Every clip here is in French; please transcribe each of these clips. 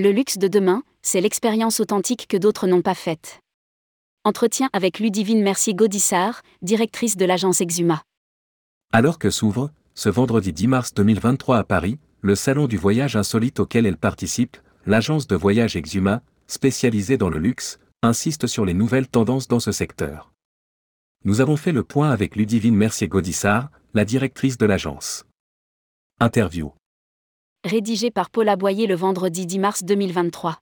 Le luxe de demain, c'est l'expérience authentique que d'autres n'ont pas faite. Entretien avec Ludivine Mercier Gaudissart, directrice de l'agence Exuma. Alors que s'ouvre, ce vendredi 10 mars 2023 à Paris, le salon du voyage insolite auquel elle participe, l'agence de voyage Exuma, spécialisée dans le luxe, insiste sur les nouvelles tendances dans ce secteur. Nous avons fait le point avec Ludivine Mercier Gaudissart, la directrice de l'agence. Interview rédigé par Paul Aboyer le vendredi 10 mars 2023.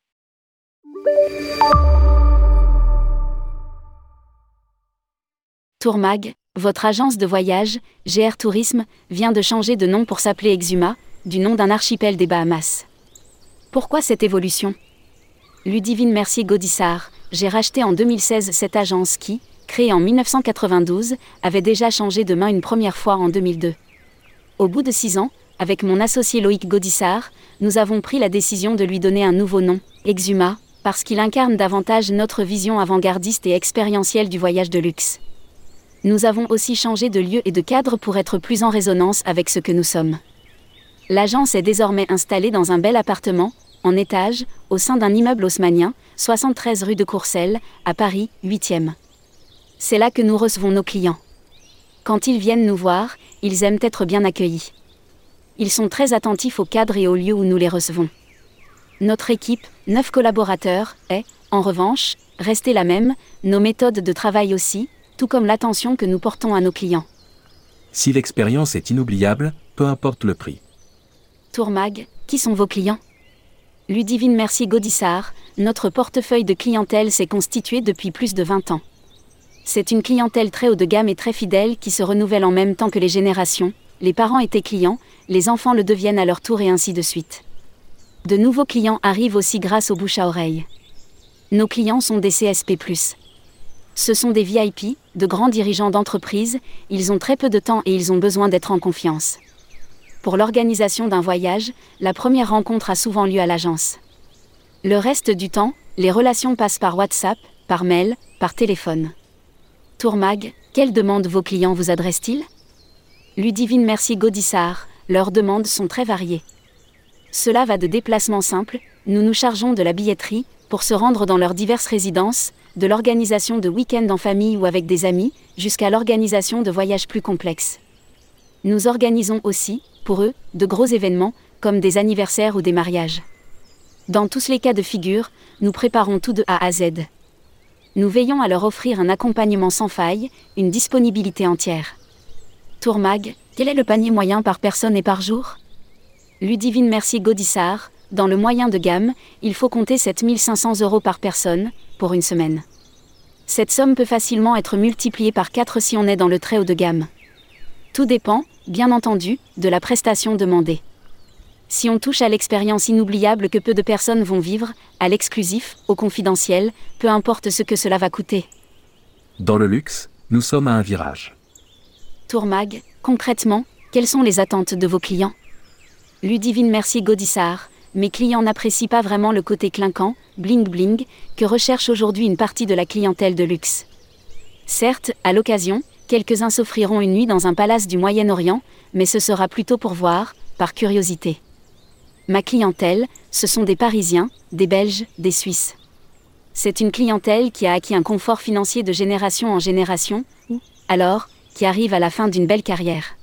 Tourmag, votre agence de voyage, GR Tourisme, vient de changer de nom pour s'appeler Exuma, du nom d'un archipel des Bahamas. Pourquoi cette évolution? Ludivine Mercier Gaudissart, j'ai racheté en 2016 cette agence qui, créée en 1992, avait déjà changé de main une première fois en 2002. Au bout de six ans, avec mon associé Loïc Gaudissart, nous avons pris la décision de lui donner un nouveau nom, Exuma, parce qu'il incarne davantage notre vision avant-gardiste et expérientielle du voyage de luxe. Nous avons aussi changé de lieu et de cadre pour être plus en résonance avec ce que nous sommes. L'agence est désormais installée dans un bel appartement, en étage, au sein d'un immeuble haussmanien, 73 rue de Courcelles, à Paris, 8e. C'est là que nous recevons nos clients. Quand ils viennent nous voir, ils aiment être bien accueillis ils sont très attentifs au cadre et au lieu où nous les recevons. Notre équipe, neuf collaborateurs, est, en revanche, restée la même, nos méthodes de travail aussi, tout comme l'attention que nous portons à nos clients. Si l'expérience est inoubliable, peu importe le prix. Tourmag, qui sont vos clients? Ludivine Mercier Gaudissart, notre portefeuille de clientèle s'est constitué depuis plus de 20 ans. C'est une clientèle très haut de gamme et très fidèle qui se renouvelle en même temps que les générations, les parents étaient clients, les enfants le deviennent à leur tour et ainsi de suite. De nouveaux clients arrivent aussi grâce au bouche à oreille. Nos clients sont des CSP. Ce sont des VIP, de grands dirigeants d'entreprise, ils ont très peu de temps et ils ont besoin d'être en confiance. Pour l'organisation d'un voyage, la première rencontre a souvent lieu à l'agence. Le reste du temps, les relations passent par WhatsApp, par mail, par téléphone. Tourmag, quelles demandes vos clients vous adressent-ils? Ludivine Mercier Gaudissart, leurs demandes sont très variées. Cela va de déplacements simples, nous nous chargeons de la billetterie, pour se rendre dans leurs diverses résidences, de l'organisation de week-ends en famille ou avec des amis, jusqu'à l'organisation de voyages plus complexes. Nous organisons aussi, pour eux, de gros événements, comme des anniversaires ou des mariages. Dans tous les cas de figure, nous préparons tout de A à Z. Nous veillons à leur offrir un accompagnement sans faille, une disponibilité entière. Tourmag, quel est le panier moyen par personne et par jour? Ludivine Mercier Gaudissart, dans le moyen de gamme, il faut compter 7500 euros par personne, pour une semaine. Cette somme peut facilement être multipliée par 4 si on est dans le très haut de gamme. Tout dépend, bien entendu, de la prestation demandée. Si on touche à l'expérience inoubliable que peu de personnes vont vivre, à l'exclusif, au confidentiel, peu importe ce que cela va coûter. Dans le luxe, nous sommes à un virage. Tourmag, concrètement, quelles sont les attentes de vos clients? Ludivine Mercier Gaudissart, mes clients n'apprécient pas vraiment le côté clinquant, bling bling, que recherche aujourd'hui une partie de la clientèle de luxe. Certes, à l'occasion, quelques-uns s'offriront une nuit dans un palace du Moyen-Orient, mais ce sera plutôt pour voir, par curiosité. Ma clientèle, ce sont des Parisiens, des Belges, des Suisses. C'est une clientèle qui a acquis un confort financier de génération en génération, ou, alors, qui arrive à la fin d'une belle carrière.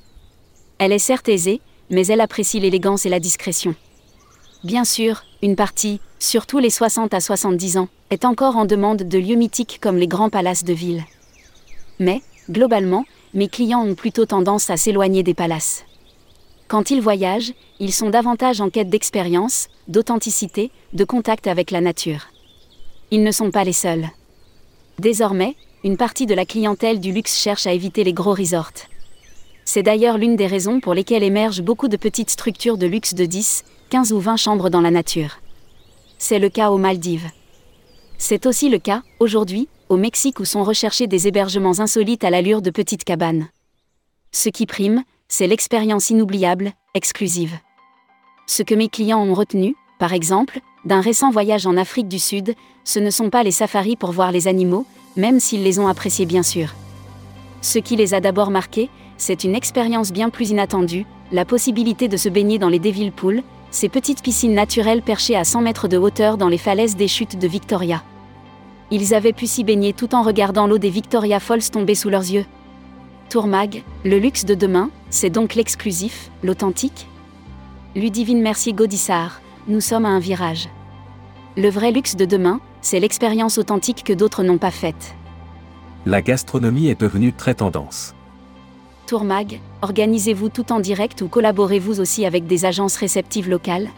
Elle est certes aisée, mais elle apprécie l'élégance et la discrétion. Bien sûr, une partie, surtout les 60 à 70 ans, est encore en demande de lieux mythiques comme les grands palaces de ville. Mais, globalement, mes clients ont plutôt tendance à s'éloigner des palaces. Quand ils voyagent, ils sont davantage en quête d'expérience, d'authenticité, de contact avec la nature. Ils ne sont pas les seuls. Désormais, une partie de la clientèle du luxe cherche à éviter les gros resorts. C'est d'ailleurs l'une des raisons pour lesquelles émergent beaucoup de petites structures de luxe de 10, 15 ou 20 chambres dans la nature. C'est le cas aux Maldives. C'est aussi le cas, aujourd'hui, au Mexique où sont recherchés des hébergements insolites à l'allure de petites cabanes. Ce qui prime, c'est l'expérience inoubliable, exclusive. Ce que mes clients ont retenu, par exemple, d'un récent voyage en Afrique du Sud, ce ne sont pas les safaris pour voir les animaux, même s'ils les ont appréciés bien sûr. Ce qui les a d'abord marqués, c'est une expérience bien plus inattendue, la possibilité de se baigner dans les Devil Pools, ces petites piscines naturelles perchées à 100 mètres de hauteur dans les falaises des chutes de Victoria. Ils avaient pu s'y baigner tout en regardant l'eau des Victoria Falls tomber sous leurs yeux. Tourmag, le luxe de demain, c'est donc l'exclusif, l'authentique Ludivine Mercier Gaudissart, nous sommes à un virage. Le vrai luxe de demain, c'est l'expérience authentique que d'autres n'ont pas faite. La gastronomie est devenue très tendance. Tourmag, organisez-vous tout en direct ou collaborez-vous aussi avec des agences réceptives locales?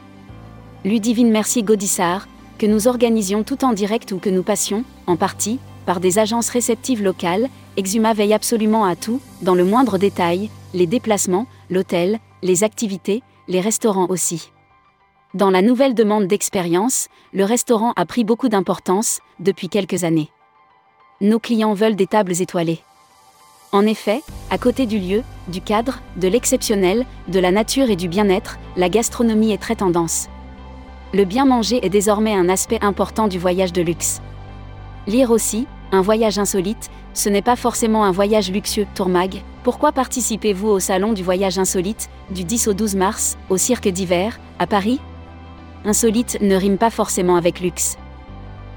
Ludivine Mercier Gaudissart, que nous organisions tout en direct ou que nous passions, en partie, par des agences réceptives locales, Exuma veille absolument à tout, dans le moindre détail, les déplacements, l'hôtel, les activités, les restaurants aussi. Dans la nouvelle demande d'expérience, le restaurant a pris beaucoup d'importance, depuis quelques années. Nos clients veulent des tables étoilées. En effet, à côté du lieu, du cadre, de l'exceptionnel, de la nature et du bien-être, la gastronomie est très tendance. Le bien manger est désormais un aspect important du voyage de luxe. Lire aussi, un voyage insolite, ce n'est pas forcément un voyage luxueux. Tourmag, pourquoi participez-vous au Salon du voyage insolite, du 10 au 12 mars, au Cirque d'hiver, à Paris? Insolite ne rime pas forcément avec luxe.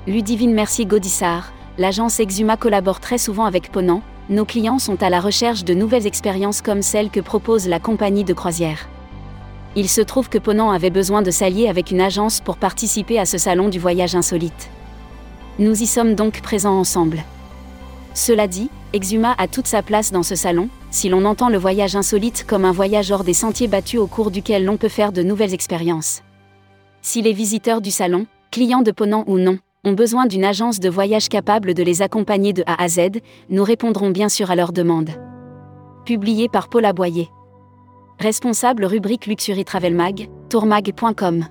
Ludivine Mercier Gaudissart, l'agence Exuma collabore très souvent avec Ponant, nos clients sont à la recherche de nouvelles expériences comme celles que propose la compagnie de croisière. Il se trouve que Ponant avait besoin de s'allier avec une agence pour participer à ce salon du voyage insolite. Nous y sommes donc présents ensemble. Cela dit, Exuma a toute sa place dans ce salon, si l'on entend le voyage insolite comme un voyage hors des sentiers battus au cours duquel l'on peut faire de nouvelles expériences. Si les visiteurs du salon, clients de Ponant ou non, ont besoin d'une agence de voyage capable de les accompagner de A à Z, nous répondrons bien sûr à leurs demandes. Publié par Paul Aboyer. Responsable rubrique Luxury Travel Mag, tourmag.com.